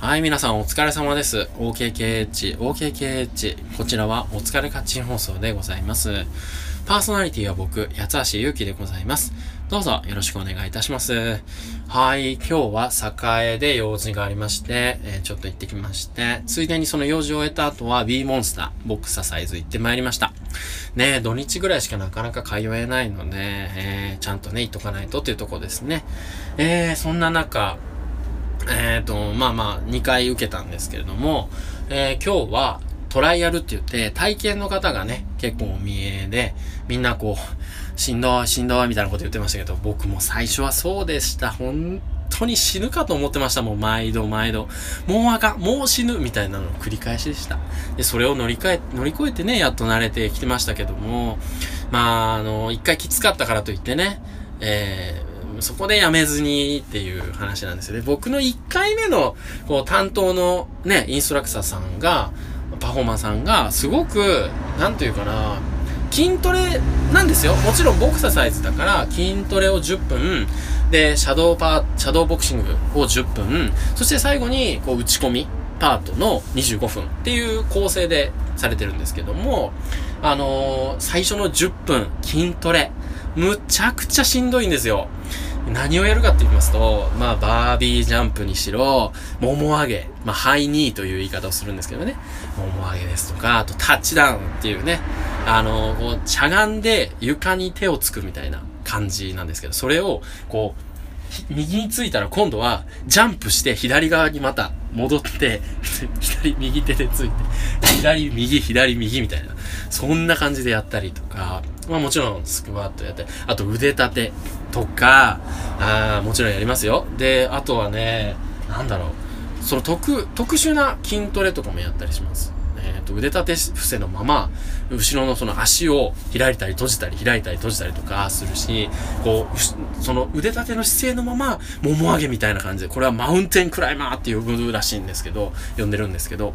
はい、皆さんお疲れ様です。OKKH、OKKH。こちらはお疲れカッチン放送でございます。パーソナリティは僕、八橋ゆうきでございます。どうぞよろしくお願いいたします。はい、今日は栄で用事がありまして、えー、ちょっと行ってきまして、ついでにその用事を終えた後は B モンスター、ボクササイズ行ってまいりました。ね土日ぐらいしかなかなか通えないので、えー、ちゃんとね、行っとかないとっていうとこですね。えー、そんな中、えっ、ー、と、まあまあ、2回受けたんですけれども、えー、今日はトライアルって言って、体験の方がね、結構お見えで、みんなこう、しんどい、しんどいみたいなこと言ってましたけど、僕も最初はそうでした。本当に死ぬかと思ってました。もう毎度毎度。もうあかん、もう死ぬみたいなのの繰り返しでした。で、それを乗り換え、乗り越えてね、やっと慣れてきてましたけども、まあ、あの、一回きつかったからといってね、えー、そこでやめずにっていう話なんですよね。僕の1回目の、こう、担当のね、インストラクターさんが、パフォーマーさんが、すごく、なんというかな、筋トレなんですよ。もちろんボクササイズだから、筋トレを10分、で、シャドーパー、シャドーボクシングを10分、そして最後に、こう、打ち込み、パートの25分っていう構成でされてるんですけども、あのー、最初の10分筋トレ、むちゃくちゃしんどいんですよ。何をやるかって言いますと、まあ、バービージャンプにしろ、もも上げ、まあ、ハイニーという言い方をするんですけどね。もも上げですとか、あとタッチダウンっていうね、あの、こう、しゃがんで床に手をつくみたいな感じなんですけど、それを、こう、右についたら今度はジャンプして左側にまた戻って 左右手でついて左右左右みたいな。そんな感じでやったりとか。まあもちろんスクワットやったりあと腕立てとかあもちろんやりますよ。であとはねなんだろう。その特特殊な筋トレとかもやったりします。えー、と腕立て伏せのまま、後ろのその足を開いたり閉じたり開いたり閉じたりとかするし、こう、その腕立ての姿勢のまま、もも上げみたいな感じで、これはマウンテンクライマーって呼ぶらしいんですけど、呼んでるんですけど、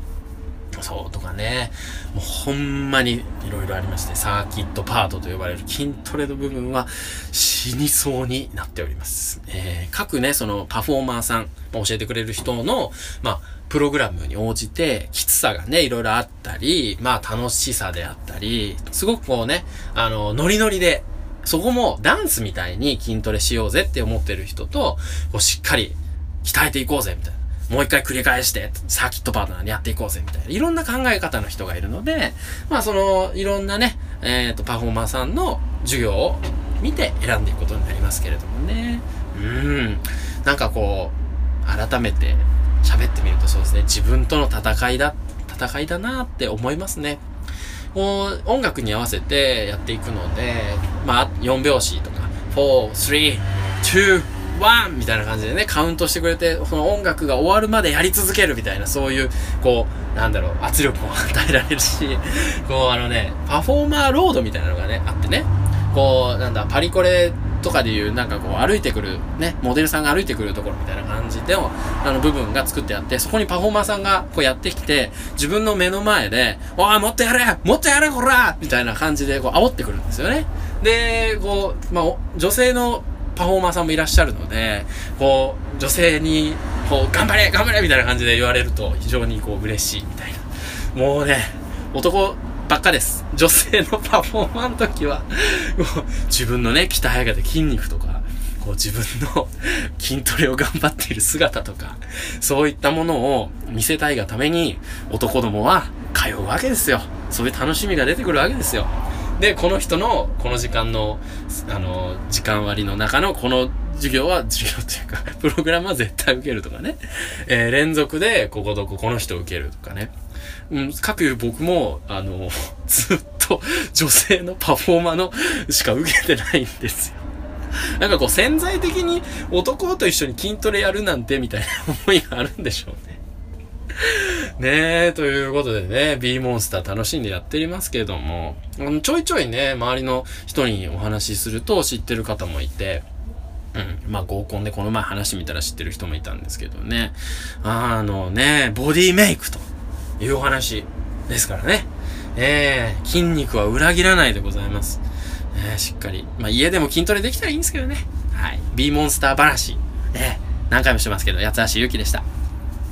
そうとかね、もうほんまにいろいろありまして、サーキットパートと呼ばれる筋トレの部分は死にそうになっております。えー、各ね、そのパフォーマーさん、教えてくれる人の、まあ、プログラムに応じて、きつさがね、いろいろあったり、まあ楽しさであったり、すごくこうね、あの、ノリノリで、そこもダンスみたいに筋トレしようぜって思ってる人と、こうしっかり鍛えていこうぜみたいな。もう一回繰り返して、サーキットパートナーにやっていこうぜみたいな。いろんな考え方の人がいるので、まあその、いろんなね、えっ、ー、と、パフォーマーさんの授業を見て選んでいくことになりますけれどもね。うん。なんかこう、改めて喋ってみるとそうですね、自分との戦いだ、戦いだなって思いますね。こう、音楽に合わせてやっていくので、まあ、4拍子とか、4、3、2、1みたいな感じでね、カウントしてくれて、その音楽が終わるまでやり続けるみたいな、そういう、こう、なんだろう、圧力も与えられるし、こう、あのね、パフォーマーロードみたいなのがね、あってね、こう、なんだ、パリコレとかでいう、なんかこう、歩いてくる、ね、モデルさんが歩いてくるところみたいな感じでの、あの、部分が作ってあって、そこにパフォーマーさんがこうやってきて、自分の目の前で、おい、もっとやれもっとやれこらみたいな感じで、こう、煽ってくるんですよね。で、こう、まあ、女性のパフォーマーさんもいらっしゃるので、こう、女性に、こう、頑張れ頑張れみたいな感じで言われると、非常にこう、嬉しいみたいな。もうね、男ばっかです。女性のパフォーマーの時は、もう自分のね、鍛え上げた筋肉とか、こう自分の 筋トレを頑張っている姿とか、そういったものを見せたいがために、男どもは通うわけですよ。そういう楽しみが出てくるわけですよ。で、この人の、この時間の、あの、時間割の中のこの授業は、授業っていうか、プログラムは絶対受けるとかね。えー、連続で、ここどここの人受けるとかね。うん、かくいう僕も、あの、ずっと女性のパフォーマーのしか受けてないんですよ。なんかこう潜在的に男と一緒に筋トレやるなんてみたいな思いがあるんでしょうね。ねえ、ということでね、B モンスター楽しんでやっていますけれども、ちょいちょいね、周りの人にお話しすると知ってる方もいて、うん。まあ合コンでこの前話見たら知ってる人もいたんですけどね。あのね、ボディメイクというお話ですからね。えー、筋肉は裏切らないでございます。えー、しっかり。まあ家でも筋トレできたらいいんですけどね。はい。B モンスター話。えー、何回もしてますけど、八橋ゆうきでした。